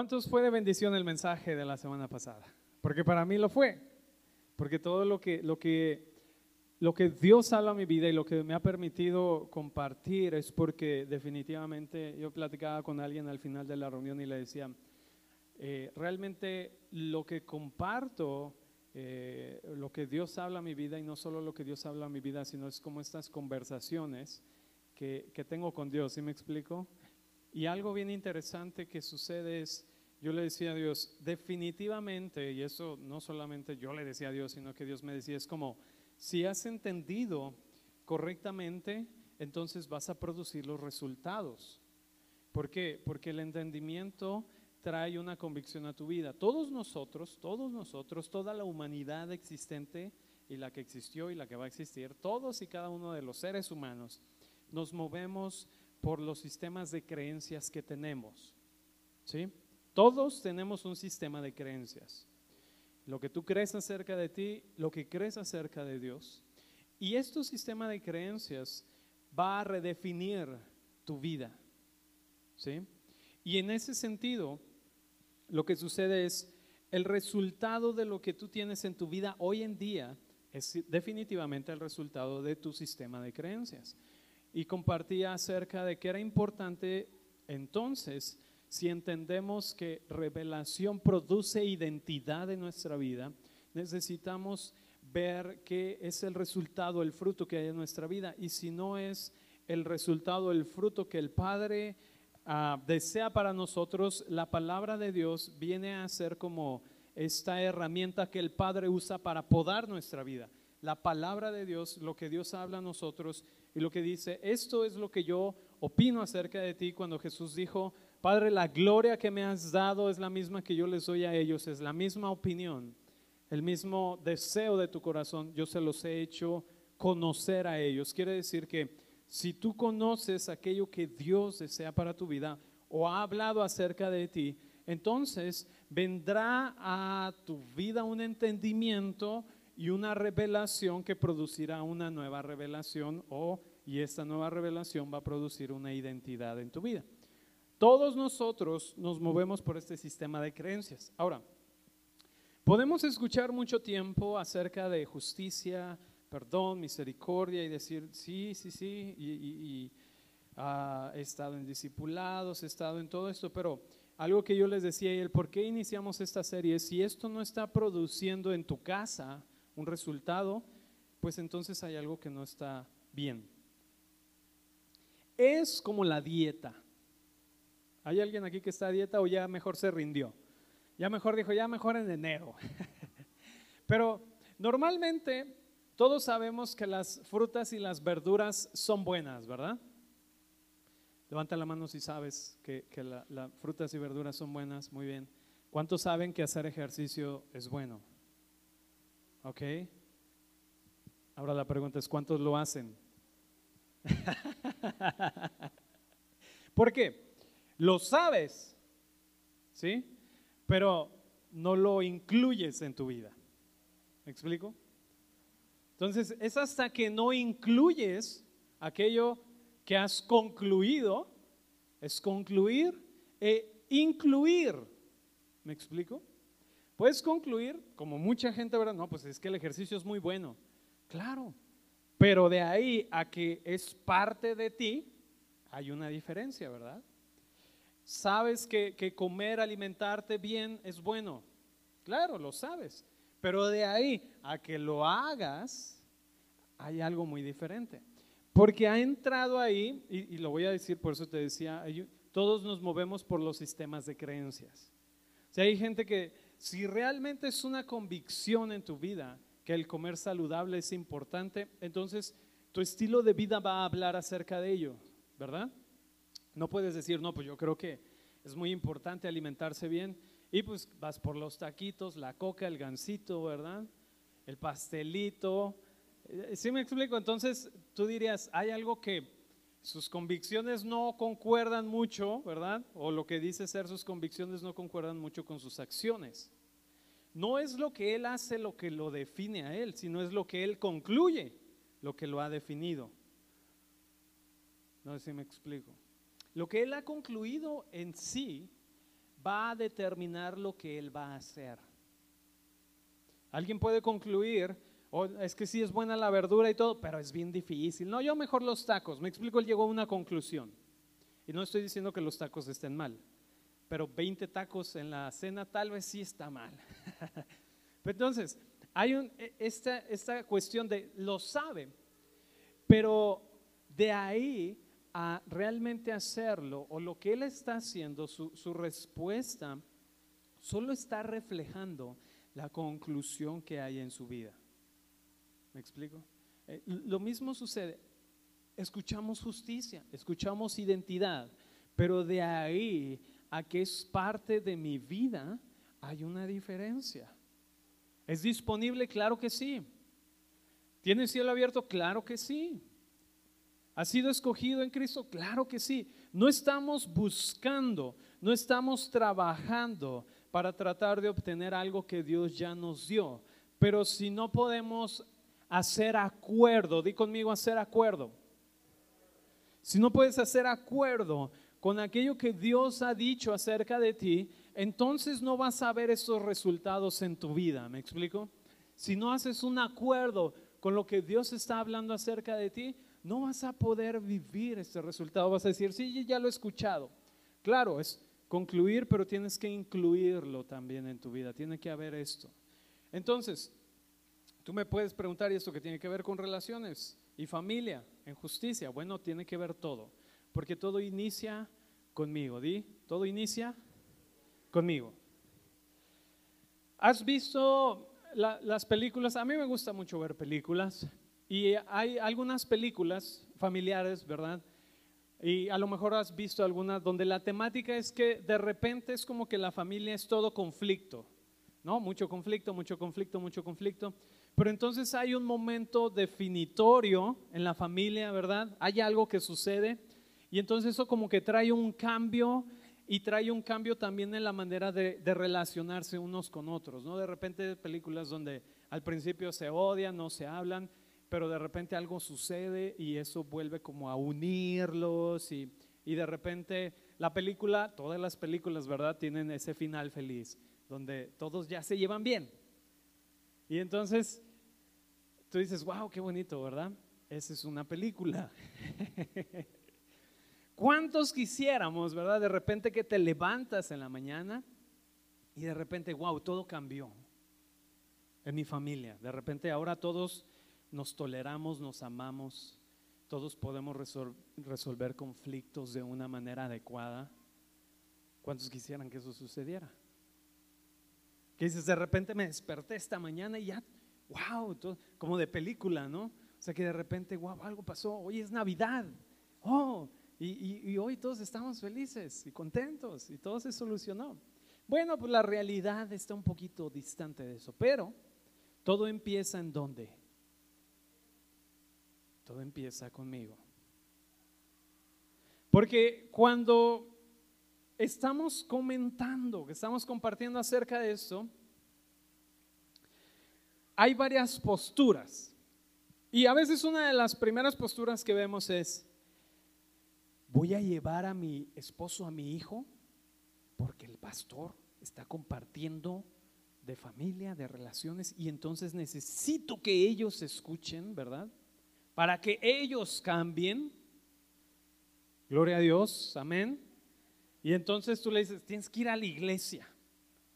¿Cuántos fue de bendición el mensaje de la semana pasada? Porque para mí lo fue. Porque todo lo que, lo que, lo que Dios habla a mi vida y lo que me ha permitido compartir es porque definitivamente yo platicaba con alguien al final de la reunión y le decía, eh, realmente lo que comparto, eh, lo que Dios habla a mi vida y no solo lo que Dios habla a mi vida, sino es como estas conversaciones que, que tengo con Dios, ¿sí me explico? Y algo bien interesante que sucede es, yo le decía a Dios, definitivamente, y eso no solamente yo le decía a Dios, sino que Dios me decía, es como, si has entendido correctamente, entonces vas a producir los resultados. ¿Por qué? Porque el entendimiento trae una convicción a tu vida. Todos nosotros, todos nosotros, toda la humanidad existente y la que existió y la que va a existir, todos y cada uno de los seres humanos, nos movemos por los sistemas de creencias que tenemos. ¿Sí? Todos tenemos un sistema de creencias. Lo que tú crees acerca de ti, lo que crees acerca de Dios. Y este sistema de creencias va a redefinir tu vida. ¿Sí? Y en ese sentido, lo que sucede es, el resultado de lo que tú tienes en tu vida hoy en día es definitivamente el resultado de tu sistema de creencias y compartía acerca de que era importante entonces, si entendemos que revelación produce identidad en nuestra vida, necesitamos ver qué es el resultado, el fruto que hay en nuestra vida. Y si no es el resultado, el fruto que el Padre ah, desea para nosotros, la palabra de Dios viene a ser como esta herramienta que el Padre usa para podar nuestra vida. La palabra de Dios, lo que Dios habla a nosotros, y lo que dice, esto es lo que yo opino acerca de ti cuando Jesús dijo, Padre, la gloria que me has dado es la misma que yo les doy a ellos, es la misma opinión, el mismo deseo de tu corazón, yo se los he hecho conocer a ellos. Quiere decir que si tú conoces aquello que Dios desea para tu vida o ha hablado acerca de ti, entonces vendrá a tu vida un entendimiento y una revelación que producirá una nueva revelación o y esta nueva revelación va a producir una identidad en tu vida. Todos nosotros nos movemos por este sistema de creencias. Ahora, podemos escuchar mucho tiempo acerca de justicia, perdón, misericordia y decir, sí, sí, sí, y, ah, he estado en discipulados, he estado en todo esto, pero algo que yo les decía, y el por qué iniciamos esta serie, si esto no está produciendo en tu casa, un resultado, pues entonces hay algo que no está bien. Es como la dieta. ¿Hay alguien aquí que está a dieta o ya mejor se rindió? Ya mejor dijo, ya mejor en enero. Pero normalmente todos sabemos que las frutas y las verduras son buenas, ¿verdad? Levanta la mano si sabes que, las frutas y verduras son buenas. Muy bien. ¿Cuántos saben que hacer ejercicio es bueno? ¿Ok? Ahora la pregunta es, ¿cuántos lo hacen? ¿Por qué? Lo sabes, ¿sí? Pero no lo incluyes en tu vida. ¿Me explico? Entonces, es hasta que no incluyes aquello que has concluido, es concluir e incluir. ¿Me explico? Puedes concluir, como mucha gente, ¿verdad? No, pues es que el ejercicio es muy bueno. Claro, pero de ahí a que es parte de ti, hay una diferencia, ¿verdad? Sabes que, que comer, alimentarte bien es bueno. Claro, lo sabes. Pero de ahí a que lo hagas, hay algo muy diferente. Porque ha entrado ahí, y, lo voy a decir, por eso te decía, todos nos movemos por los sistemas de creencias. O sea, hay gente que si realmente es una convicción en tu vida que el comer saludable es importante, entonces tu estilo de vida va a hablar acerca de ello, ¿verdad? No puedes decir, no, pues yo creo que es muy importante alimentarse bien y pues vas por los taquitos, la coca, el gansito, ¿verdad? El pastelito. Eh, ¿Sí me explico? Entonces tú dirías, hay algo que sus convicciones no concuerdan mucho, ¿verdad? O lo que dice ser sus convicciones no concuerdan mucho con sus acciones. No es lo que él hace lo que lo define a él, sino es lo que él concluye lo que lo ha definido. No sé si me explico. Lo que él ha concluido en sí va a determinar lo que Él va a hacer. Alguien puede concluir, oh, es que sí es buena la verdura y todo, pero es bien difícil. No, yo mejor los tacos. Me explico, él llegó a una conclusión. Y no estoy diciendo que los tacos estén mal, pero 20 tacos en la cena tal vez sí está mal. Entonces, hay un, e, esta, esta cuestión de lo sabe, pero de ahí a realmente hacerlo o lo que él está haciendo, su, su respuesta solo está reflejando la conclusión que hay en su vida. ¿Me explico? Eh, lo mismo sucede. Escuchamos justicia, escuchamos identidad, pero de ahí a que es parte de mi vida hay una diferencia. ¿Es disponible? Claro que sí. ¿Tiene cielo abierto? Claro que sí. ¿Ha sido escogido en Cristo? Claro que sí. No estamos buscando, no estamos trabajando para tratar de obtener algo que Dios ya nos dio. Pero si no podemos hacer acuerdo, di conmigo hacer acuerdo. Si no puedes hacer acuerdo con aquello que Dios ha dicho acerca de ti, entonces no vas a ver esos resultados en tu vida. ¿Me explico? Si no haces un acuerdo con lo que Dios está hablando acerca de ti, no vas a poder vivir este resultado. Vas a decir, sí, ya lo he escuchado. Claro, es concluir, pero tienes que incluirlo también en tu vida. Tiene que haber esto. Entonces, tú me puedes preguntar, ¿y esto que tiene que ver con relaciones y familia, en justicia? Bueno, tiene que ver todo, porque todo inicia conmigo. ¿Di? Todo inicia conmigo. ¿Has visto las películas? A mí me gusta mucho ver películas. Y hay algunas películas familiares, ¿verdad? Y a lo mejor has visto algunas donde la temática es que de repente es como que la familia es todo conflicto, ¿no? Mucho conflicto, mucho conflicto, mucho conflicto. Pero entonces hay un momento definitorio en la familia, ¿verdad? Hay algo que sucede y entonces eso como que trae un cambio y trae un cambio también en la manera de, de relacionarse unos con otros, ¿no? De repente películas donde al principio se odian, no se hablan, pero de repente algo sucede y eso vuelve como a unirlos y, de repente la película, todas las películas, ¿verdad? Tienen ese final feliz, donde todos ya se llevan bien. Y entonces tú dices, wow, qué bonito, ¿verdad? Esa es una película. ¿Cuántos quisiéramos, verdad? De repente que te levantas en la mañana y de repente, wow, todo cambió en mi familia. De repente ahora todos nos toleramos, nos amamos, todos podemos resolver conflictos de una manera adecuada. ¿Cuántos quisieran que eso sucediera? Que dices, de repente me desperté esta mañana y ya, wow, como de película, ¿no? O sea que de repente, wow, algo pasó, hoy es Navidad, oh, y, y hoy todos estamos felices y contentos y todo se solucionó. Bueno, pues la realidad está un poquito distante de eso, pero todo empieza en dónde? Todo empieza conmigo. Porque cuando estamos comentando, que estamos compartiendo acerca de esto, hay varias posturas. Y a veces una de las primeras posturas que vemos es, voy a llevar a mi esposo, a mi hijo, porque el pastor está compartiendo de familia, de relaciones, y entonces necesito que ellos escuchen, ¿verdad? Para que ellos cambien. Gloria a Dios, amén. Y entonces tú le dices, tienes que ir a la iglesia.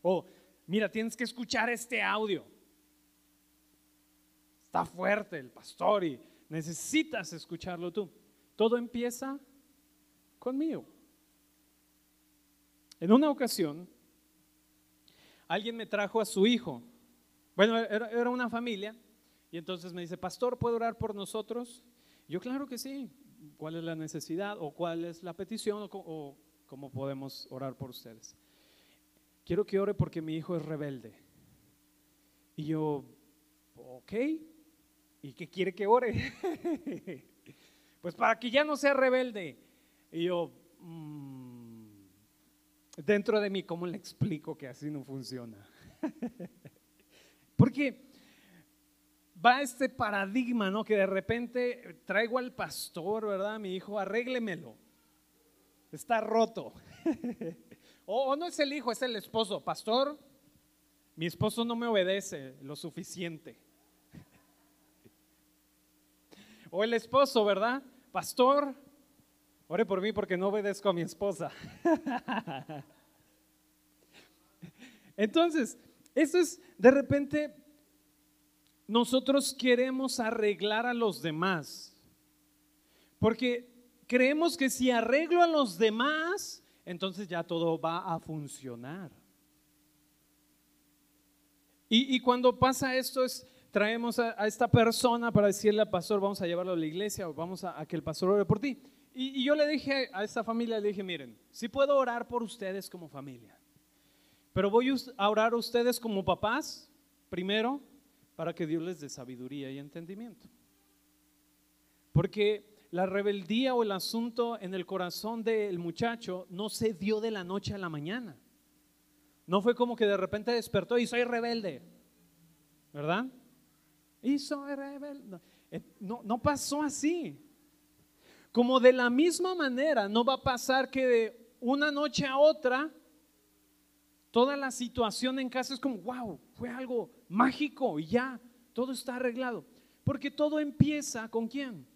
O, mira, tienes que escuchar este audio. Está fuerte el pastor y necesitas escucharlo tú. Todo empieza conmigo. En una ocasión, alguien me trajo a su hijo. Bueno, era, una familia y entonces me dice, pastor, ¿puedo orar por nosotros? Yo, claro que sí. ¿Cuál es la necesidad o cuál es la petición o, cómo podemos orar por ustedes? Quiero que ore porque mi hijo es rebelde. Y yo, ok, ¿y qué quiere que ore? pues para que ya no sea rebelde. Y yo, mm, dentro de mí, ¿cómo le explico que así no funciona? porque va este paradigma, ¿no? Que de repente traigo al pastor, ¿verdad? Mi hijo, arréglemelo. Está roto. O, no es el hijo, es el esposo. Pastor, mi esposo no me obedece lo suficiente. O el esposo, ¿verdad? Pastor, ore por mí porque no obedezco a mi esposa. Entonces, eso es de repente nosotros queremos arreglar a los demás. Porque creemos que si arreglo a los demás, entonces ya todo va a funcionar. Y, cuando pasa esto es, traemos a, esta persona para decirle al pastor, vamos a llevarlo a la iglesia o vamos a, que el pastor ore por ti. Y, y, yo le dije a esta familia, le dije, miren, si puedo orar por ustedes como familia, pero voy a orar a ustedes como papás, primero, para que Dios les dé sabiduría y entendimiento. Porque la rebeldía o el asunto en el corazón del muchacho no se dio de la noche a la mañana. No fue como que de repente despertó y soy rebelde, ¿verdad? Y soy rebelde. Eh, no, no pasó así. Como de la misma manera no va a pasar que de una noche a otra toda la situación en casa es como, wow, fue algo mágico y ya, todo está arreglado. Porque todo empieza con quién?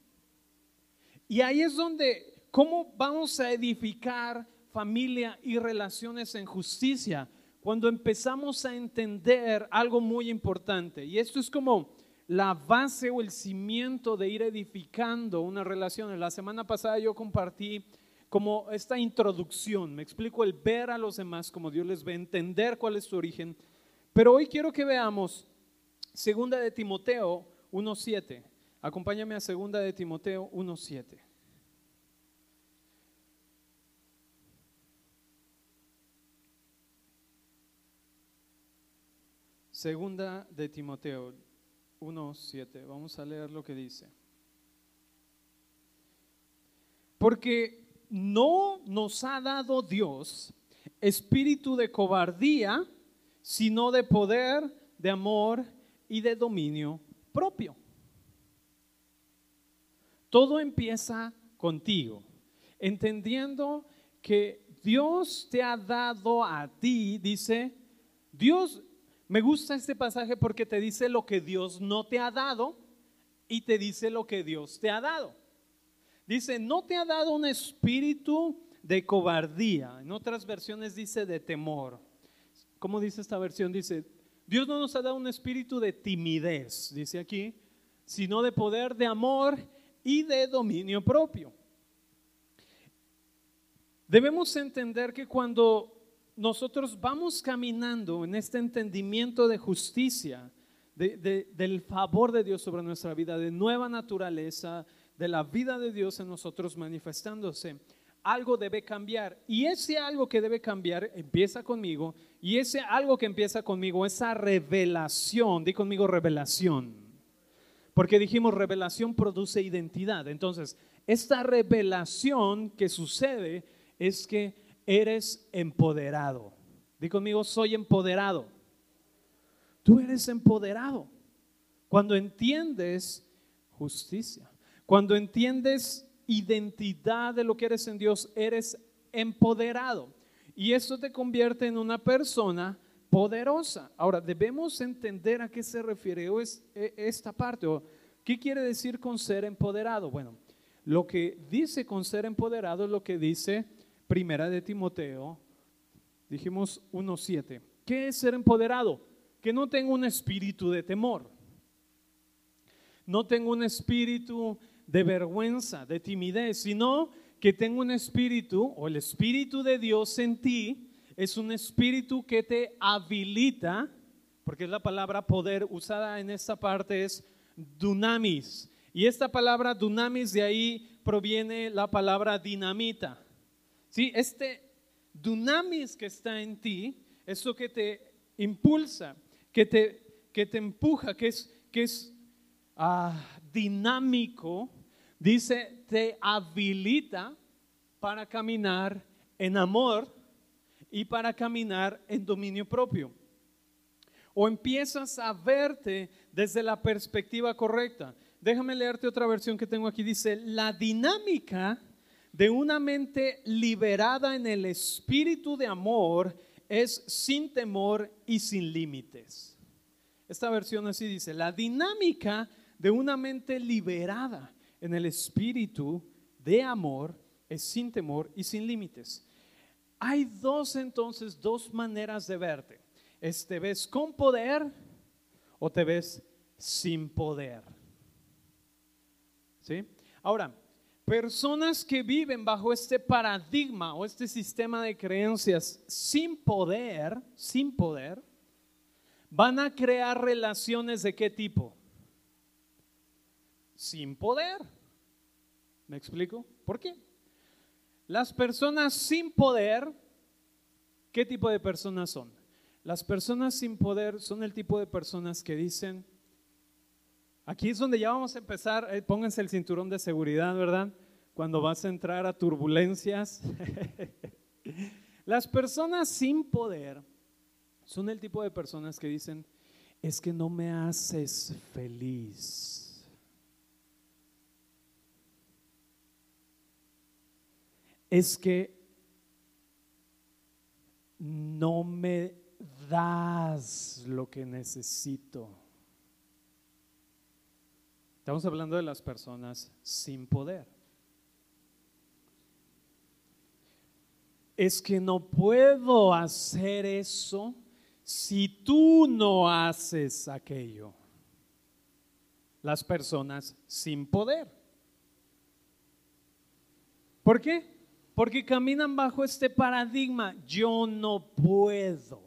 Y ahí es donde, ¿cómo vamos a edificar familia y relaciones en justicia? Cuando empezamos a entender algo muy importante. Y esto es como la base o el cimiento de ir edificando una relación. La semana pasada yo compartí como esta introducción, me explico el ver a los demás como Dios les ve, entender cuál es su origen. Pero hoy quiero que veamos segunda de Timoteo 1.7. Acompáñame a segunda de Timoteo 1.7. Segunda de Timoteo 1.7. Vamos a leer lo que dice. Porque no nos ha dado Dios espíritu de cobardía, sino de poder, de amor y de dominio propio. Todo empieza contigo, entendiendo que Dios te ha dado a ti, dice, Dios, me gusta este pasaje porque te dice lo que Dios no te ha dado y te dice lo que Dios te ha dado. Dice, no te ha dado un espíritu de cobardía. En otras versiones dice de temor. ¿Cómo dice esta versión? Dice, Dios no nos ha dado un espíritu de timidez, dice aquí, sino de poder, de amor y de dominio propio. Debemos entender que cuando nosotros vamos caminando en este entendimiento de justicia, del favor de Dios sobre nuestra vida, de nueva naturaleza, de la vida de Dios en nosotros manifestándose, algo debe cambiar. Y ese algo que debe cambiar empieza conmigo. Y ese algo que empieza conmigo, esa revelación, di conmigo revelación. Porque dijimos revelación produce identidad. Entonces, esta revelación que sucede es que eres empoderado. Di conmigo, soy empoderado. Tú eres empoderado. Cuando entiendes justicia. Cuando entiendes identidad de lo que eres en Dios, eres empoderado. Y eso te convierte en una persona poderosa. Ahora, debemos entender a qué se refiere e, esta parte. O ¿Qué quiere decir con ser empoderado? Bueno, lo que dice con ser empoderado es lo que dice Primera de Timoteo, dijimos 1.7. ¿Qué es ser empoderado? Que no tengo un espíritu de temor. No tengo un espíritu de vergüenza, de timidez, sino que tengo un espíritu o el espíritu de Dios en ti es un espíritu que te habilita, porque es la palabra poder usada en esta parte es dunamis. Y esta palabra dunamis de ahí proviene la palabra dinamita. ¿Sí? Este dunamis que está en ti, eso que te impulsa, que te, que te empuja, que es, que es ah, dinámico, dice, te habilita para caminar en amor y para caminar en dominio propio. O empiezas a verte desde la perspectiva correcta. Déjame leerte otra versión que tengo aquí. Dice, la dinámica de una mente liberada en el espíritu de amor es sin temor y sin límites. Esta versión así dice, la dinámica de una mente liberada en el espíritu de amor es sin temor y sin límites. Hay dos entonces, dos maneras de verte. Es te ves con poder o te ves sin poder. ¿Sí? Ahora, personas que viven bajo este paradigma o este sistema de creencias sin poder, sin poder, van a crear relaciones de qué tipo? Sin poder. ¿Me explico? ¿Por qué? Las personas sin poder, ¿qué tipo de personas son? Las personas sin poder son el tipo de personas que dicen, aquí es donde ya vamos a empezar, eh, pónganse el cinturón de seguridad, ¿verdad? Cuando vas a entrar a turbulencias. Las personas sin poder son el tipo de personas que dicen, es que no me haces feliz. Es que no me das lo que necesito. Estamos hablando de las personas sin poder. Es que no puedo hacer eso si tú no haces aquello. Las personas sin poder. ¿Por qué? Porque caminan bajo este paradigma, yo no puedo.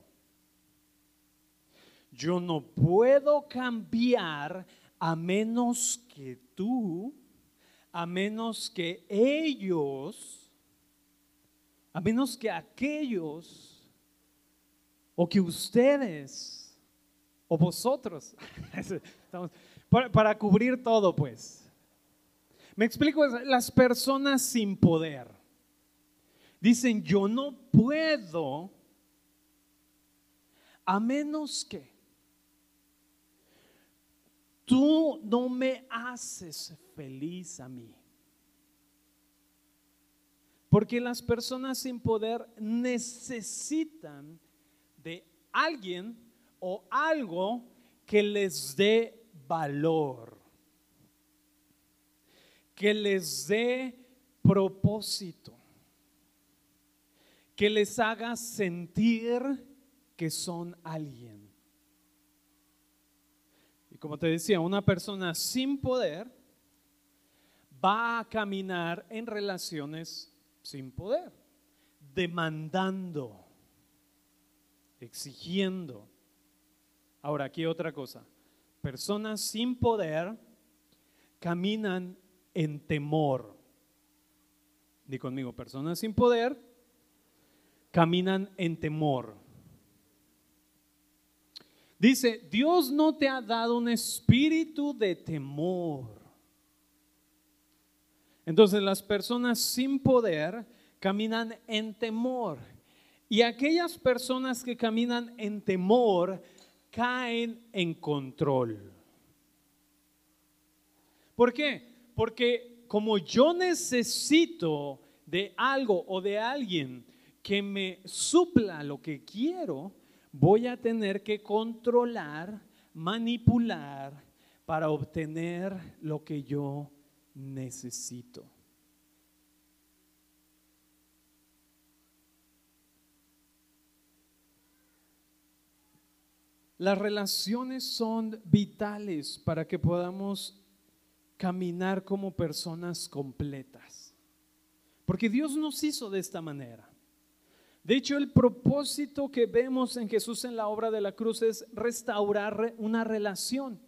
Yo no puedo cambiar a menos que tú, a menos que ellos, a menos que aquellos, o que ustedes, o vosotros, para, cubrir todo pues. Me explico, las personas sin poder dicen, yo no puedo a menos que tú no me haces feliz a mí. Porque las personas sin poder necesitan de alguien o algo que les dé valor, que les dé propósito, que les haga sentir que son alguien como te decía, una persona sin poder va a caminar en relaciones sin poder, demandando, exigiendo. Ahora, aquí otra cosa. Personas sin poder caminan en temor. Di conmigo, personas sin poder caminan en temor. Dice, Dios no te ha dado un espíritu de temor. Entonces las personas sin poder caminan en temor. Y aquellas personas que caminan en temor caen en control. ¿Por qué? Porque como yo necesito de algo o de alguien que me supla lo que quiero, voy a tener que controlar, manipular para obtener lo que yo necesito. Las relaciones son vitales para que podamos caminar como personas completas. Porque Dios nos hizo de esta manera. De hecho, el propósito que vemos en Jesús en la obra de la cruz es restaurar una relación.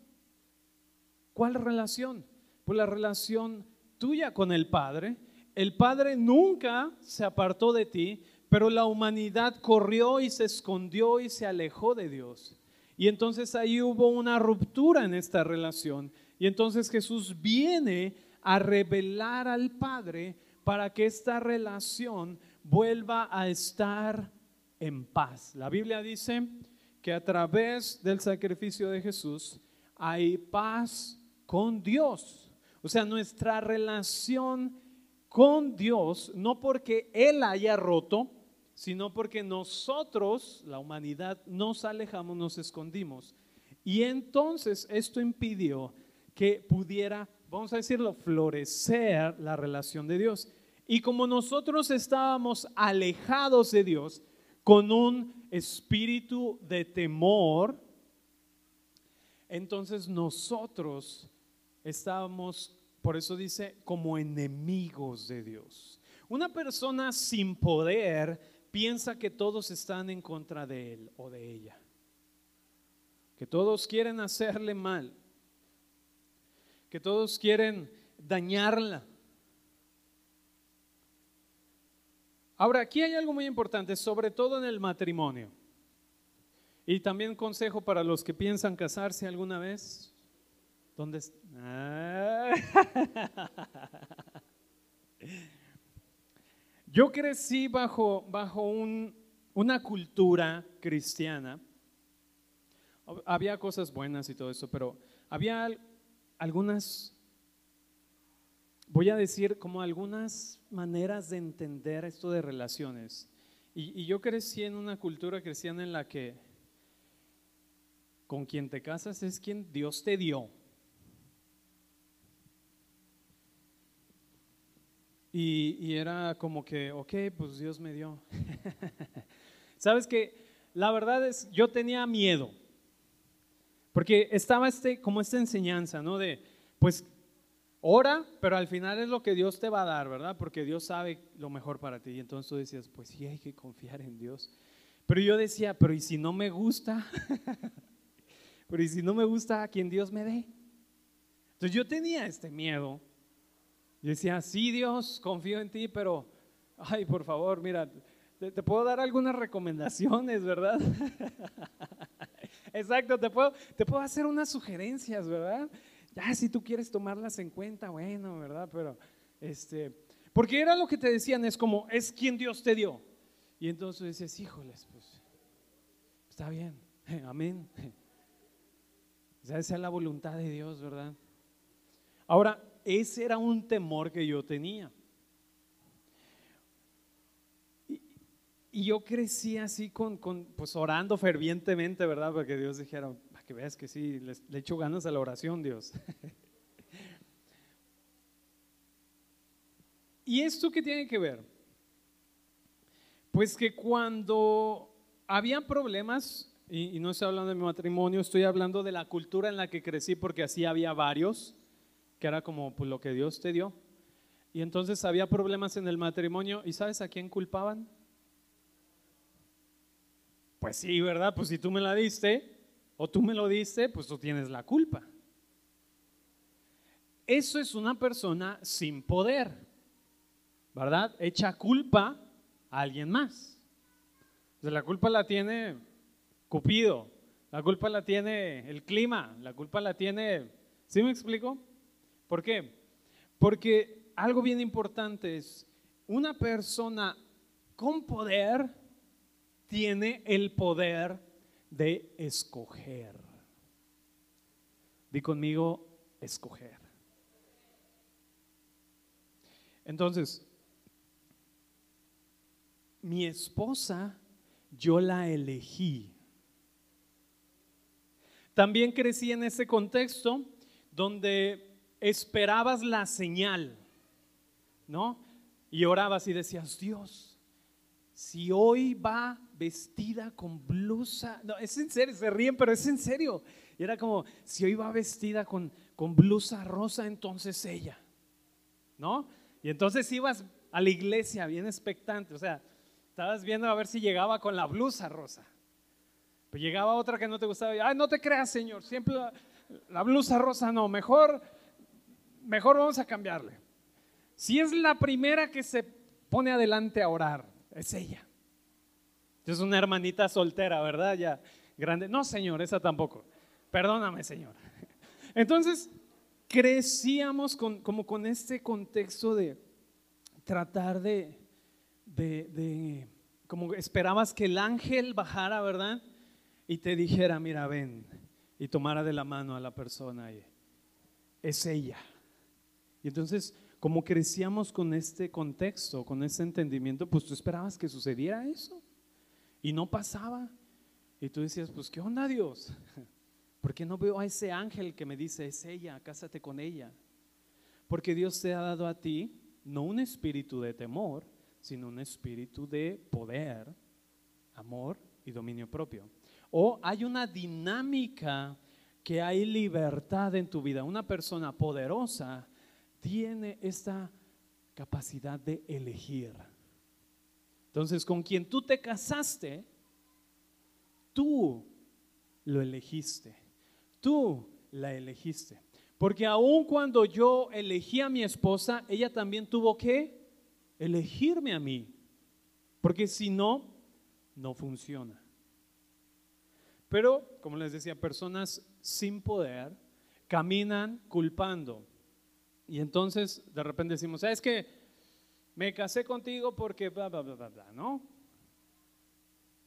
¿Cuál relación? Pues la relación tuya con el Padre. El Padre nunca se apartó de ti, pero la humanidad corrió y se escondió y se alejó de Dios. Y entonces ahí hubo una ruptura en esta relación. Y entonces Jesús viene a revelar al Padre para que esta relación vuelva a estar en paz. La Biblia dice que a través del sacrificio de Jesús hay paz con Dios. O sea, nuestra relación con Dios, no porque Él haya roto, sino porque nosotros, la humanidad, nos alejamos, nos escondimos. Y entonces esto impidió que pudiera, vamos a decirlo, florecer la relación de Dios. Y como nosotros estábamos alejados de Dios con un espíritu de temor, entonces nosotros estábamos, por eso dice, como enemigos de Dios. Una persona sin poder piensa que todos están en contra de él o de ella, que todos quieren hacerle mal, que todos quieren dañarla. Ahora, aquí hay algo muy importante, sobre todo en el matrimonio. Y también consejo para los que piensan casarse alguna vez. ¿Dónde ah. Yo crecí bajo, bajo una cultura cristiana. Había cosas buenas y todo eso, pero había algunas, voy a decir, como algunas maneras de entender esto de relaciones. Y, yo crecí en una cultura cristiana en la que con quien te casas es quien Dios te dio. Y, era como que, ok, pues Dios me dio. Sabes que la verdad es, yo tenía miedo, porque estaba este, como esta enseñanza, ¿no? De, pues, ora, pero al final es lo que Dios te va a dar, ¿verdad? Porque Dios sabe lo mejor para ti. Y entonces tú decías, pues sí, hay que confiar en Dios. Pero yo decía, pero ¿y si no me gusta? pero ¿y si no me gusta a quien Dios me dé? Entonces yo tenía este miedo y decía, sí Dios, confío en ti, pero, ay, por favor, mira, te, puedo dar algunas recomendaciones, ¿verdad? Exacto, te puedo, te puedo hacer unas sugerencias, ¿verdad? Ya, si tú quieres tomarlas en cuenta, bueno, ¿verdad? Pero, este, porque era lo que te decían, es como, es quien Dios te dio. Y entonces dices, híjoles, pues, está bien, amén. esa es la voluntad de Dios, ¿verdad? Ahora, ese era un temor que yo tenía. Y, yo crecí así con, pues orando fervientemente, ¿verdad? Para que Dios dijera, que veas que sí, le, le echo ganas a la oración, Dios. ¿Y esto qué tiene que ver? Pues que cuando había problemas, y, y, no estoy hablando de mi matrimonio, estoy hablando de la cultura en la que crecí, porque así había varios, que era como pues, lo que Dios te dio. Y entonces había problemas en el matrimonio y ¿sabes a quién culpaban? Pues sí, ¿verdad? Pues si tú me la diste o tú me lo diste, pues tú tienes la culpa. Eso es una persona sin poder, ¿verdad? Echa culpa a alguien más. la culpa la tiene Cupido, la culpa la tiene el clima, la culpa la tiene, ¿sí me explico? ¿Por qué? Porque algo bien importante es, una persona con poder tiene el poder de escoger. Di conmigo, escoger. Entonces, mi esposa, yo la elegí. También crecí en ese contexto donde esperabas la señal, ¿no? Y orabas y decías, Dios, si hoy va vestida con blusa, no, es en serio, se ríen, pero es en serio. Y era como, si hoy va vestida con, con blusa rosa, entonces ella, ¿no? Y entonces ibas a la iglesia bien expectante, o sea, estabas viendo a ver si llegaba con la blusa rosa. Pues llegaba otra que no te gustaba, ay, no te creas, Señor, siempre la, la blusa rosa no, mejor mejor vamos a cambiarle. Si es la primera que se pone adelante a orar, es ella. Es una hermanita soltera, ¿verdad? Ya grande. No, Señor, esa tampoco. Perdóname, Señor. Entonces, crecíamos con, como con este contexto de tratar de, como esperabas que el ángel bajara, ¿verdad? Y te dijera, mira, ven, y tomara de la mano a la persona y es ella. Y entonces, como crecíamos con este contexto, con este entendimiento, pues tú esperabas que sucediera eso. Y no pasaba. Y tú decías, pues ¿qué onda Dios? ¿Por qué no veo a ese ángel que me dice, es ella, cásate con ella? Porque Dios te ha dado a ti no un espíritu de temor, sino un espíritu de poder, amor y dominio propio. O hay una dinámica que hay libertad en tu vida. Una persona poderosa tiene esta capacidad de elegir. Entonces, con quien tú te casaste, tú lo elegiste. Tú la elegiste. Porque aun cuando yo elegí a mi esposa, ella también tuvo que elegirme a mí. Porque si no, no funciona. Pero, como les decía, personas sin poder caminan culpando. Y entonces de repente decimos, es que me casé contigo porque bla, bla, bla, bla, bla, ¿no?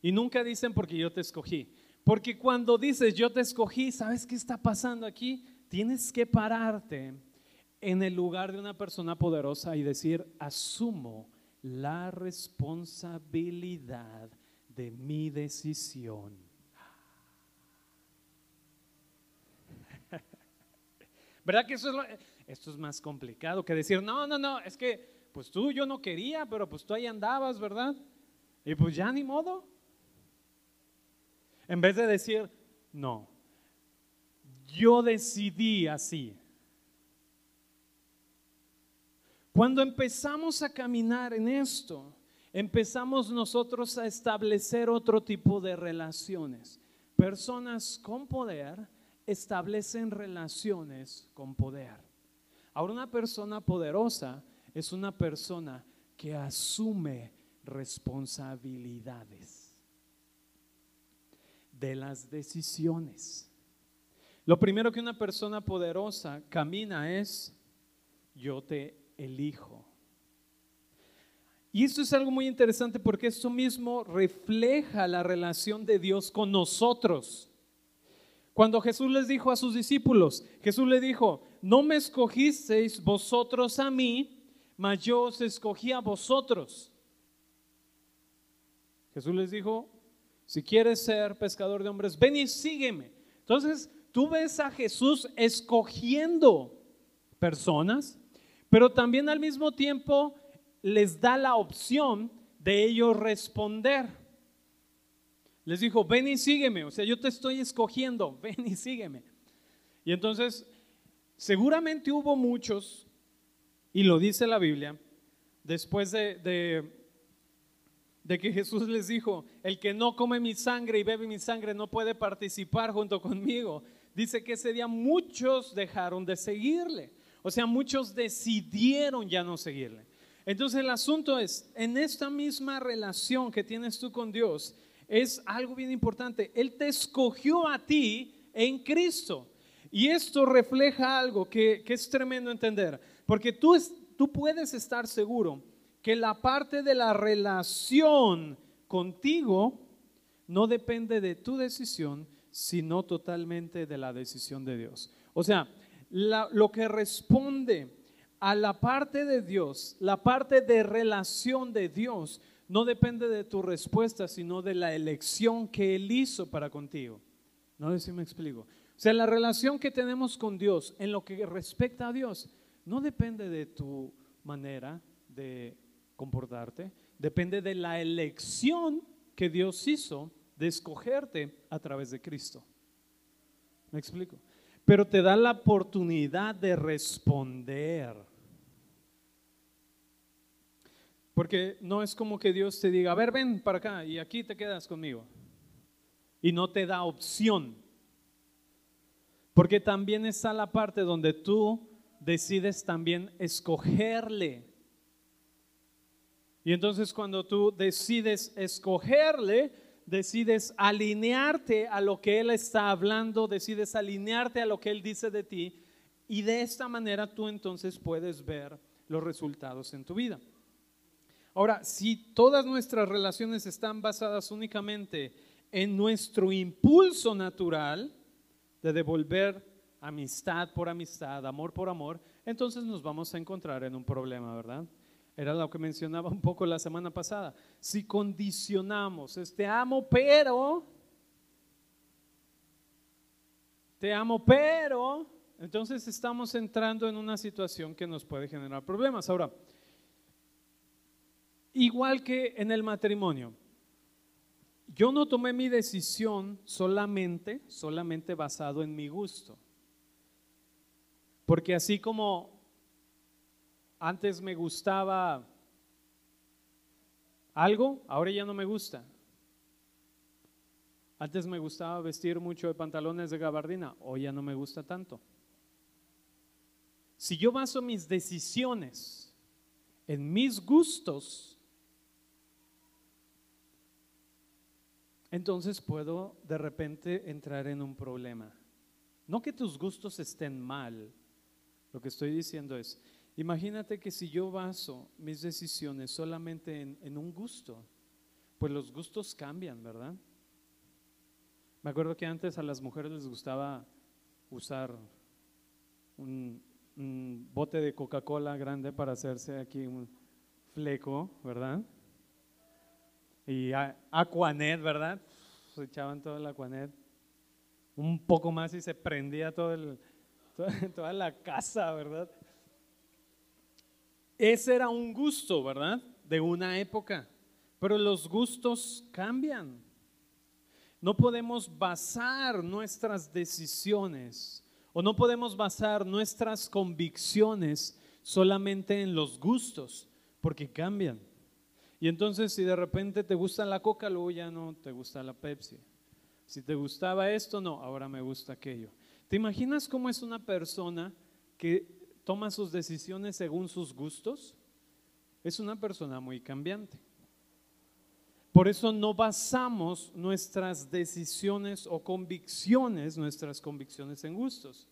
Y nunca dicen porque yo te escogí. Porque cuando dices yo te escogí, ¿sabes qué está pasando aquí? Tienes que pararte en el lugar de una persona poderosa y decir, asumo la responsabilidad de mi decisión. ¿Verdad que eso es esto es más complicado que decir, no, no, no, es que pues tú yo no quería, pero pues tú ahí andabas, ¿verdad? Y pues ya ni modo. En vez de decir, no, yo decidí así. Cuando empezamos a caminar en esto, empezamos nosotros a establecer otro tipo de relaciones. Personas con poder establecen relaciones con poder. Ahora una persona poderosa es una persona que asume responsabilidades de las decisiones. Lo primero que una persona poderosa camina es, yo te elijo. Y esto es algo muy interesante porque esto mismo refleja la relación de Dios con nosotros. Cuando Jesús les dijo a sus discípulos, Jesús le dijo, no me escogisteis vosotros a mí, mas yo os escogí a vosotros. Jesús les dijo, si quieres ser pescador de hombres, ven y sígueme. Entonces, tú ves a Jesús escogiendo personas, pero también al mismo tiempo les da la opción de ellos responder. Les dijo, ven y sígueme, o sea, yo te estoy escogiendo, ven y sígueme. Y entonces, seguramente hubo muchos, y lo dice la Biblia, después de, de que Jesús les dijo, el que no come mi sangre y bebe mi sangre no puede participar junto conmigo. Dice que ese día muchos dejaron de seguirle. O sea, muchos decidieron ya no seguirle. Entonces el asunto es, en esta misma relación que tienes tú con Dios, es algo bien importante. Él te escogió a ti en Cristo. Y esto refleja algo que, es tremendo entender. Porque tú, tú puedes estar seguro que la parte de la relación contigo no depende de tu decisión, sino totalmente de la decisión de Dios. O sea, lo que responde a la parte de Dios, la parte de relación de Dios, no depende de tu respuesta, sino de la elección que Él hizo para contigo. No sé si me explico. O sea, la relación que tenemos con Dios en lo que respecta a Dios no depende de tu manera de comportarte, depende de la elección que Dios hizo de escogerte a través de Cristo. ¿Me explico? Pero te da la oportunidad de responder. Porque no es como que Dios te diga, a ver, ven para acá y aquí te quedas conmigo. Y no te da opción. Porque también está la parte donde tú decides también escogerle y entonces cuando tú decides escogerle, decides alinearte a lo que Él está hablando, decides alinearte a lo que Él dice de ti y de esta manera tú entonces puedes ver los resultados en tu vida. Ahora, si todas nuestras relaciones están basadas únicamente en nuestro impulso natural de devolver amistad por amistad, amor por amor, entonces nos vamos a encontrar en un problema, ¿verdad? Era lo que mencionaba un poco la semana pasada. Si condicionamos, es te amo, pero, te amo, pero, entonces estamos entrando en una situación que nos puede generar problemas. Ahora, igual que en el matrimonio, yo no tomé mi decisión solamente, solamente basado en mi gusto. Porque así como antes me gustaba algo, ahora ya no me gusta. Antes me gustaba vestir mucho de pantalones de gabardina, hoy ya no me gusta tanto. Si yo baso mis decisiones en mis gustos, entonces puedo de repente entrar en un problema. No que tus gustos estén mal, lo que estoy diciendo es, imagínate que si yo baso mis decisiones solamente en, un gusto, pues los gustos cambian, ¿verdad? Me acuerdo que antes a las mujeres les gustaba usar un, bote de Coca-Cola grande para hacerse aquí un fleco, ¿verdad? Y Aquanet, ¿verdad? Se echaban todo el Aquanet. Un poco más y se prendía todo el, toda, la casa, ¿verdad? Ese era un gusto, ¿verdad? De una época. Pero los gustos cambian. No podemos basar nuestras decisiones o no podemos basar nuestras convicciones solamente en los gustos, porque cambian. Y entonces si de repente te gusta la coca, luego ya no te gusta la Pepsi. Si te gustaba esto, no, ahora me gusta aquello. ¿Te imaginas cómo es una persona que toma sus decisiones según sus gustos? Es una persona muy cambiante. Por eso no basamos nuestras decisiones o convicciones, nuestras convicciones en gustos.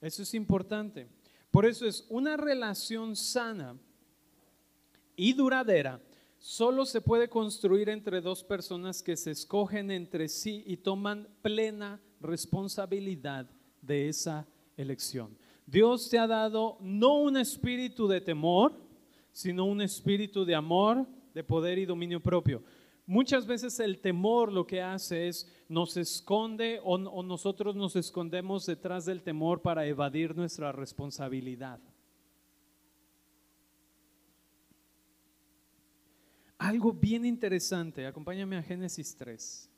Eso es importante. Por eso es una relación sana y duradera. Solo se puede construir entre dos personas que se escogen entre sí y toman plena responsabilidad de esa elección. Dios te ha dado no un espíritu de temor, sino un espíritu de amor, de poder y dominio propio. Muchas veces el temor lo que hace es nos esconde o, nosotros nos escondemos detrás del temor para evadir nuestra responsabilidad. Algo bien interesante, acompáñame a Génesis 3.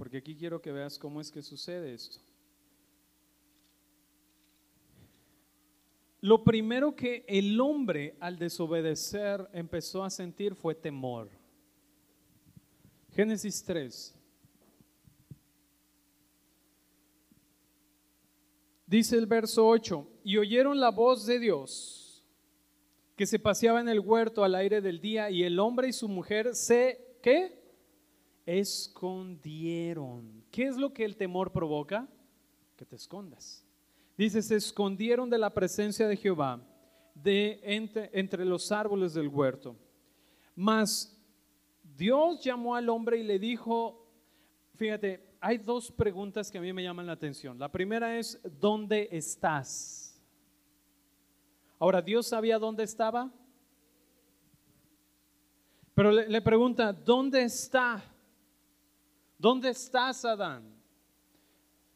Porque aquí quiero que veas cómo es que sucede esto. Lo primero que el hombre al desobedecer empezó a sentir fue temor. Génesis 3. Dice el verso 8, y oyeron la voz de Dios que se paseaba en el huerto al aire del día y el hombre y su mujer se, ¿qué? Escondieron. ¿Qué es lo que el temor provoca? Que te escondas. Dice, se escondieron de la presencia de Jehová de entre, entre los árboles del huerto. Mas Dios llamó al hombre y le dijo, fíjate, hay dos preguntas que a mí me llaman la atención. La primera es, ¿dónde estás? Ahora, ¿Dios sabía dónde estaba? Pero le, le pregunta, ¿dónde está? ¿Dónde estás, Adán?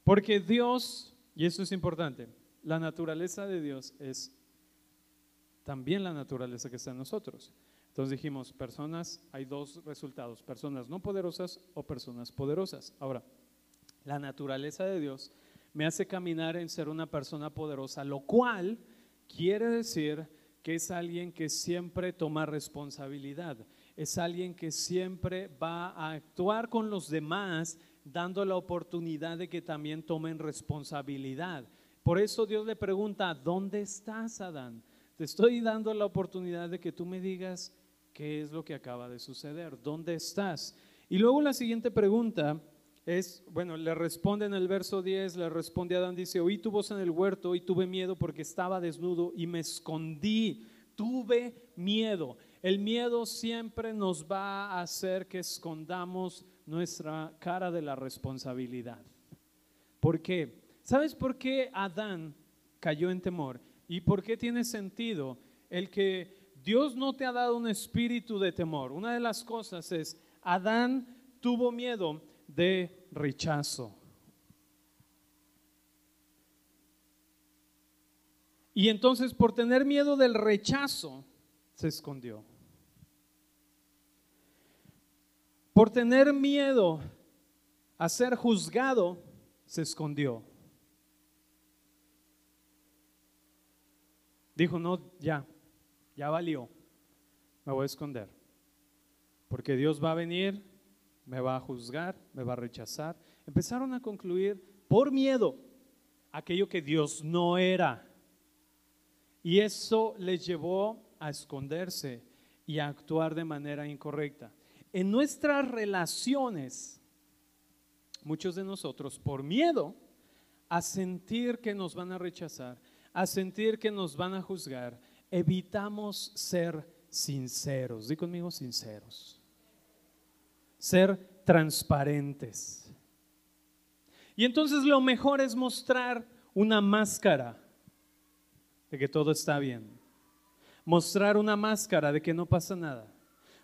Porque Dios, y eso es importante, la naturaleza de Dios es también la naturaleza que está en nosotros. Entonces dijimos, personas, hay dos resultados, personas no poderosas o personas poderosas. Ahora, la naturaleza de Dios me hace caminar en ser una persona poderosa, lo cual quiere decir que es alguien que siempre toma responsabilidad es alguien que siempre va a actuar con los demás dando la oportunidad de que también tomen responsabilidad. Por eso Dios le pregunta, ¿dónde estás, Adán? Te estoy dando la oportunidad de que tú me digas qué es lo que acaba de suceder, ¿dónde estás? Y luego la siguiente pregunta es, bueno, le responde en el verso 10, le responde Adán, dice, oí tu voz en el huerto y tuve miedo porque estaba desnudo y me escondí, tuve miedo. El miedo siempre nos va a hacer que escondamos nuestra cara de la responsabilidad. ¿Por qué? ¿Sabes por qué Adán cayó en temor? ¿Y por qué tiene sentido el que Dios no te ha dado un espíritu de temor? Una de las cosas es, Adán tuvo miedo de rechazo. Y entonces por tener miedo del rechazo, se escondió. Por tener miedo a ser juzgado, se escondió. Dijo, no, ya, ya valió, me voy a esconder. Porque Dios va a venir, me va a juzgar, me va a rechazar. Empezaron a concluir por miedo aquello que Dios no era. Y eso les llevó a esconderse y a actuar de manera incorrecta. En nuestras relaciones, muchos de nosotros, por miedo a sentir que nos van a rechazar, a sentir que nos van a juzgar, evitamos ser sinceros. Di conmigo sinceros. Ser transparentes. Y entonces lo mejor es mostrar una máscara de que todo está bien. Mostrar una máscara de que no pasa nada.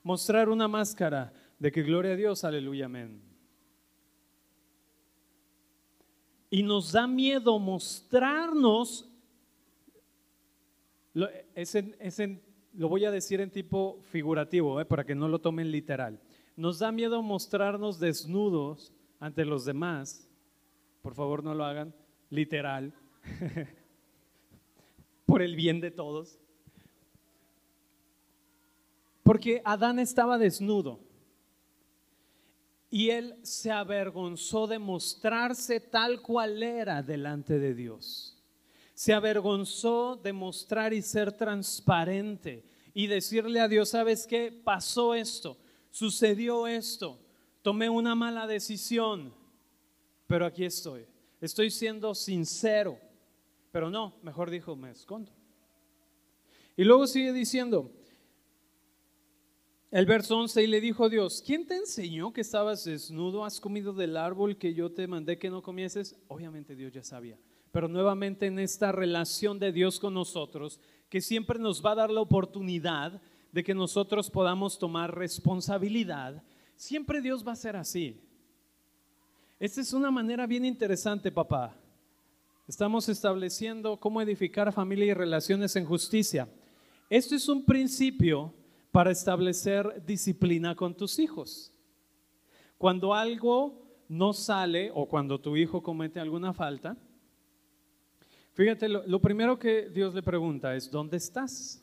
Mostrar una máscara de que gloria a Dios, aleluya, amén. Y nos da miedo mostrarnos lo, voy a decir en tipo figurativo, eh, para que no lo tomen literal. Nos da miedo mostrarnos desnudos ante los demás. Por favor, no lo hagan literal. Por el bien de todos. Porque Adán estaba desnudo. Y él se avergonzó de mostrarse tal cual era delante de Dios se avergonzó de mostrar y ser transparente y decirle a Dios, ¿sabes qué? Pasó esto, sucedió esto, tomé una mala decisión, pero aquí estoy. Estoy siendo sincero, pero no, mejor dijo, me escondo. Y luego sigue diciendo, el verso 11, y le dijo Dios, ¿quién te enseñó que estabas desnudo? ¿Has comido del árbol que yo te mandé que no comieses? Obviamente Dios ya sabía pero nuevamente en esta relación de Dios con nosotros, que siempre nos va a dar la oportunidad de que nosotros podamos tomar responsabilidad, siempre Dios va a ser así. Esta es una manera bien interesante, papá. Estamos estableciendo cómo edificar familia y relaciones en justicia. Esto es un principio para establecer disciplina con tus hijos. Cuando algo no sale o cuando tu hijo comete alguna falta, Fíjate, lo, primero que Dios le pregunta es, ¿dónde estás?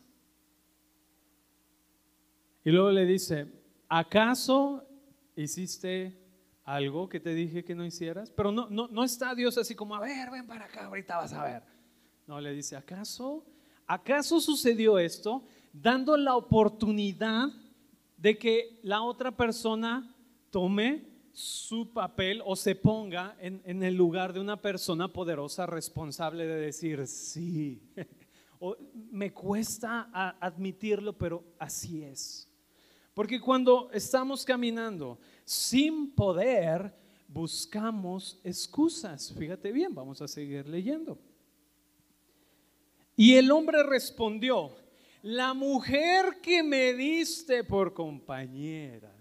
Y luego le dice, ¿acaso hiciste algo que te dije que no hicieras? Pero no, no, no está Dios así como, a ver, ven para acá, ahorita vas a ver. No, le dice, ¿acaso? ¿Acaso sucedió esto? Dando la oportunidad de que la otra persona tome su papel o se ponga en, el lugar de una persona poderosa responsable de decir, sí, o, me cuesta admitirlo, pero así es. Porque cuando estamos caminando sin poder, buscamos excusas. Fíjate bien, vamos a seguir leyendo. Y el hombre respondió, la mujer que me diste por compañera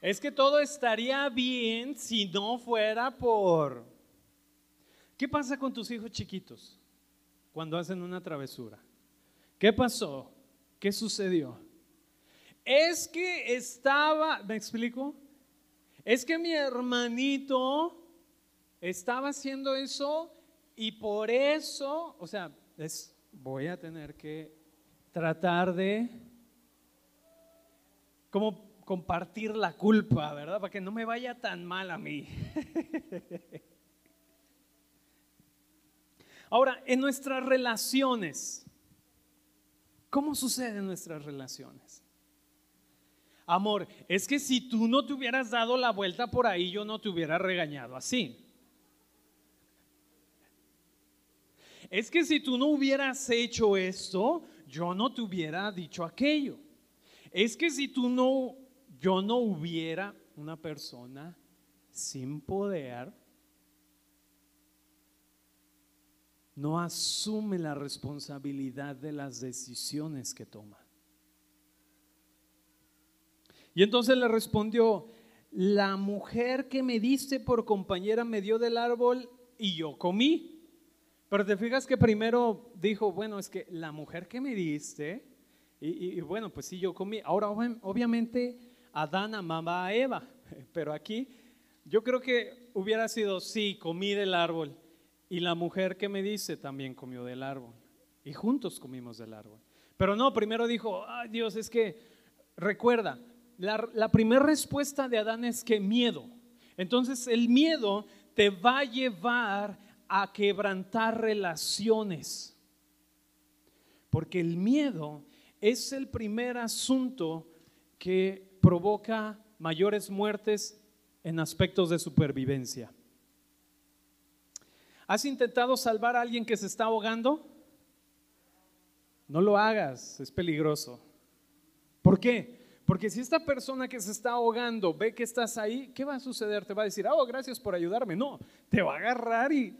es que todo estaría bien si no fuera por... ¿Qué pasa con tus hijos chiquitos cuando hacen una travesura? ¿Qué pasó? ¿Qué sucedió? Es que estaba, ¿me explico? Es que mi hermanito estaba haciendo eso y por eso, o sea, voy a tener que tratar de, compartir la culpa, ¿verdad? Para que no me vaya tan mal a mí. Ahora, en nuestras relaciones, ¿cómo sucede en nuestras relaciones? Amor, es que si tú no te hubieras dado la vuelta por ahí, yo no te hubiera regañado así. Es que si tú no hubieras hecho esto, yo no te hubiera dicho aquello. Es que si tú no yo no hubiera una persona sin poder, no asume la responsabilidad de las decisiones que toma. Y entonces le respondió, la mujer que me diste por compañera me dio del árbol y yo comí. Pero te fijas que primero dijo, bueno, es que la mujer que me diste, y, bueno, pues sí, yo comí. Ahora, obviamente, Adán amaba a Eva, pero aquí yo creo que hubiera sido, sí, comí del árbol. Y la mujer que me dice también comió del árbol. Y juntos comimos del árbol. Pero no, primero dijo, ay Dios, es que recuerda, la, la primera respuesta de Adán es que miedo. Entonces el miedo te va a llevar a quebrantar relaciones. Porque el miedo es el primer asunto que provoca mayores muertes en aspectos de supervivencia. ¿Has intentado salvar a alguien que se está ahogando? No lo hagas, es peligroso. ¿Por qué? Porque si esta persona que se está ahogando ve que estás ahí, ¿qué va a suceder? Te va a decir, oh, gracias por ayudarme. No, te va a agarrar y,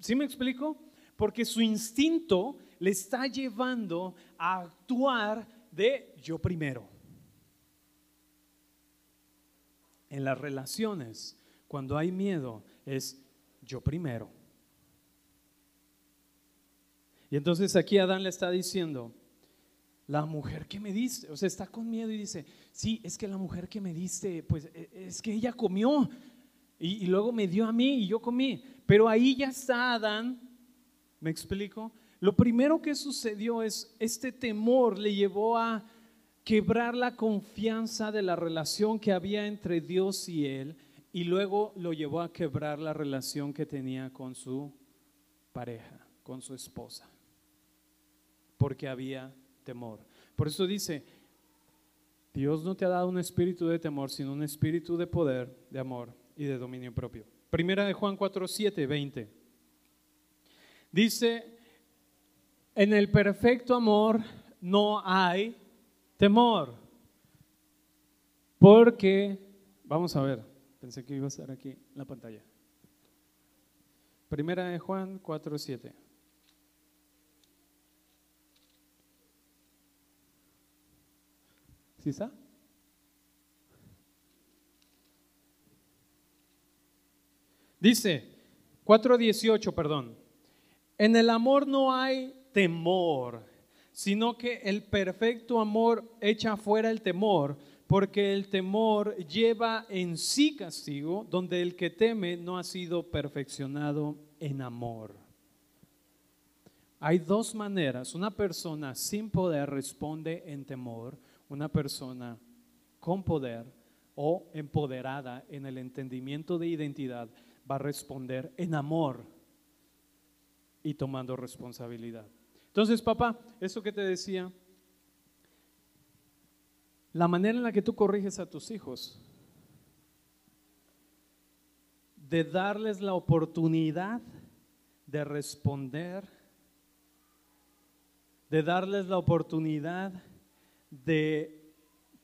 ¿sí me explico? Porque su instinto le está llevando a actuar de yo primero. En las relaciones, cuando hay miedo, es yo primero. Y entonces aquí Adán le está diciendo, la mujer que me diste, o sea, está con miedo y dice, sí, es que la mujer que me diste, pues e, es que ella comió y, luego me dio a mí y yo comí. Pero ahí ya está Adán, ¿me explico? Lo primero que sucedió es, este temor le llevó a quebrar la confianza de la relación que había entre Dios y él y luego lo llevó a quebrar la relación que tenía con su pareja, con su esposa, porque había temor. Por eso dice, Dios no te ha dado un espíritu de temor, sino un espíritu de poder, de amor y de dominio propio. Primera de Juan 4, 7, 20. Dice, en el perfecto amor no hay temor. Porque, vamos a ver, pensé que iba a estar aquí en la pantalla. Primera de Juan 4, 7. ¿Sí está? Dice 4.18, perdón. En el amor no hay temor, sino que el perfecto amor echa fuera el temor, porque el temor lleva en sí castigo, donde el que teme no ha sido perfeccionado en amor. Hay dos maneras. Una persona sin poder responde en temor una persona con poder o empoderada en el entendimiento de identidad va a responder en amor y tomando responsabilidad. Entonces, papá, eso que te decía, la manera en la que tú corriges a tus hijos, de darles la oportunidad de responder, de darles la oportunidad de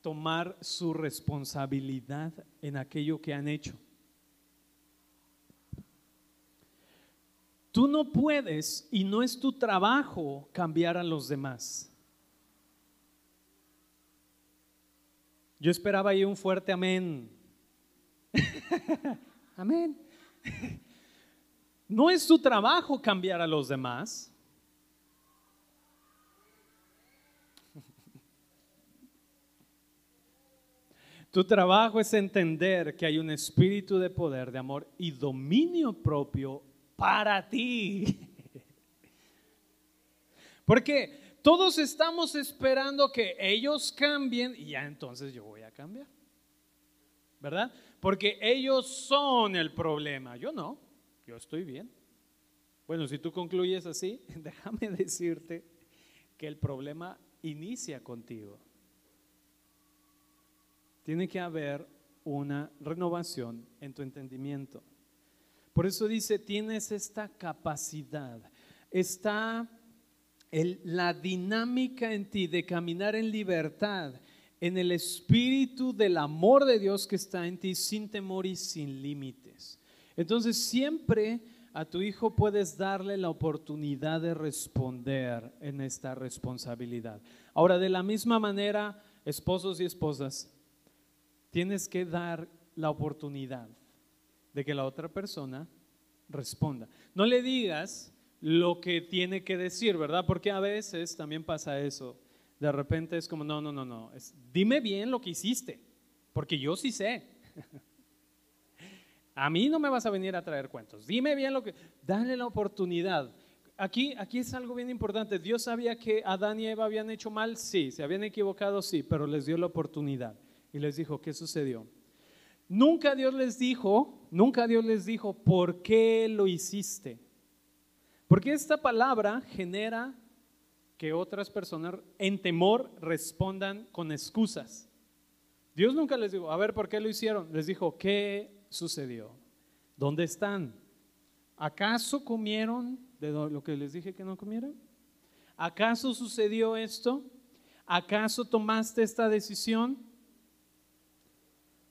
tomar su responsabilidad en aquello que han hecho. Tú no puedes y no es tu trabajo cambiar a los demás. Yo esperaba ahí un fuerte amén. amén. No es tu trabajo cambiar a los demás. Tu trabajo es entender que hay un espíritu de poder, de amor y dominio propio para ti. Porque todos estamos esperando que ellos cambien y ya entonces yo voy a cambiar. ¿Verdad? Porque ellos son el problema. Yo no, yo estoy bien. Bueno, si tú concluyes así, déjame decirte que el problema inicia contigo tiene que haber una renovación en tu entendimiento. Por eso dice, tienes esta capacidad, está la dinámica en ti de caminar en libertad en el espíritu del amor de Dios que está en ti sin temor y sin límites. Entonces siempre a tu hijo puedes darle la oportunidad de responder en esta responsabilidad. Ahora, de la misma manera, esposos y esposas, tienes que dar la oportunidad de que la otra persona responda. No le digas lo que tiene que decir, ¿verdad? Porque a veces también pasa eso. De repente es como, no, no, no, no, dime bien lo que hiciste, porque yo sí sé. a mí no me vas a venir a traer cuentos. Dime bien lo que... Dale la oportunidad. Aquí, aquí es algo bien importante. Dios sabía que Adán y Eva habían hecho mal, sí, se habían equivocado, sí, pero les dio la oportunidad y les dijo, ¿qué sucedió? Nunca Dios les dijo, nunca Dios les dijo, ¿por qué lo hiciste? Porque esta palabra genera que otras personas en temor respondan con excusas. Dios nunca les dijo, a ver, ¿por qué lo hicieron? Les dijo, ¿qué sucedió? ¿Dónde están? ¿Acaso comieron de lo que les dije que no comieran? ¿Acaso sucedió esto? ¿Acaso tomaste esta decisión?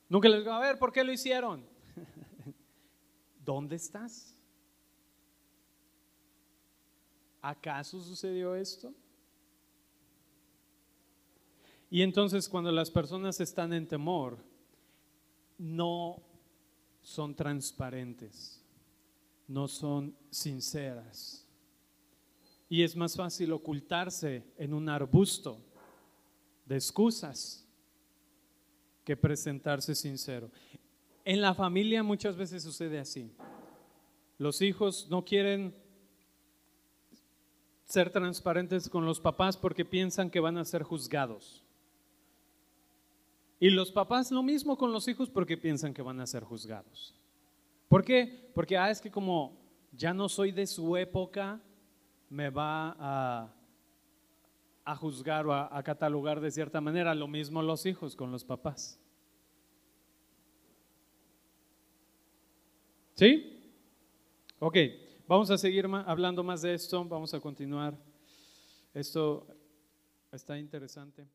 Nunca les digo, a ver, ¿por qué lo hicieron? ¿Dónde estás? ¿Acaso sucedió esto? Y entonces cuando las personas están en temor, no son transparentes, no son sinceras. Y es más fácil ocultarse en un arbusto de excusas que presentarse sincero. En la familia muchas veces sucede así. Los hijos no quieren ser transparentes con los papás porque piensan que van a ser juzgados. Y los papás lo mismo con los hijos porque piensan que van a ser juzgados. ¿Por qué? Porque ah, es que como ya no soy de su época, me va a, a juzgar o a, catalogar de cierta manera. Lo mismo los hijos con los papás. ¿Sí? Ok, vamos a seguir hablando más de esto, vamos a continuar. Esto está interesante.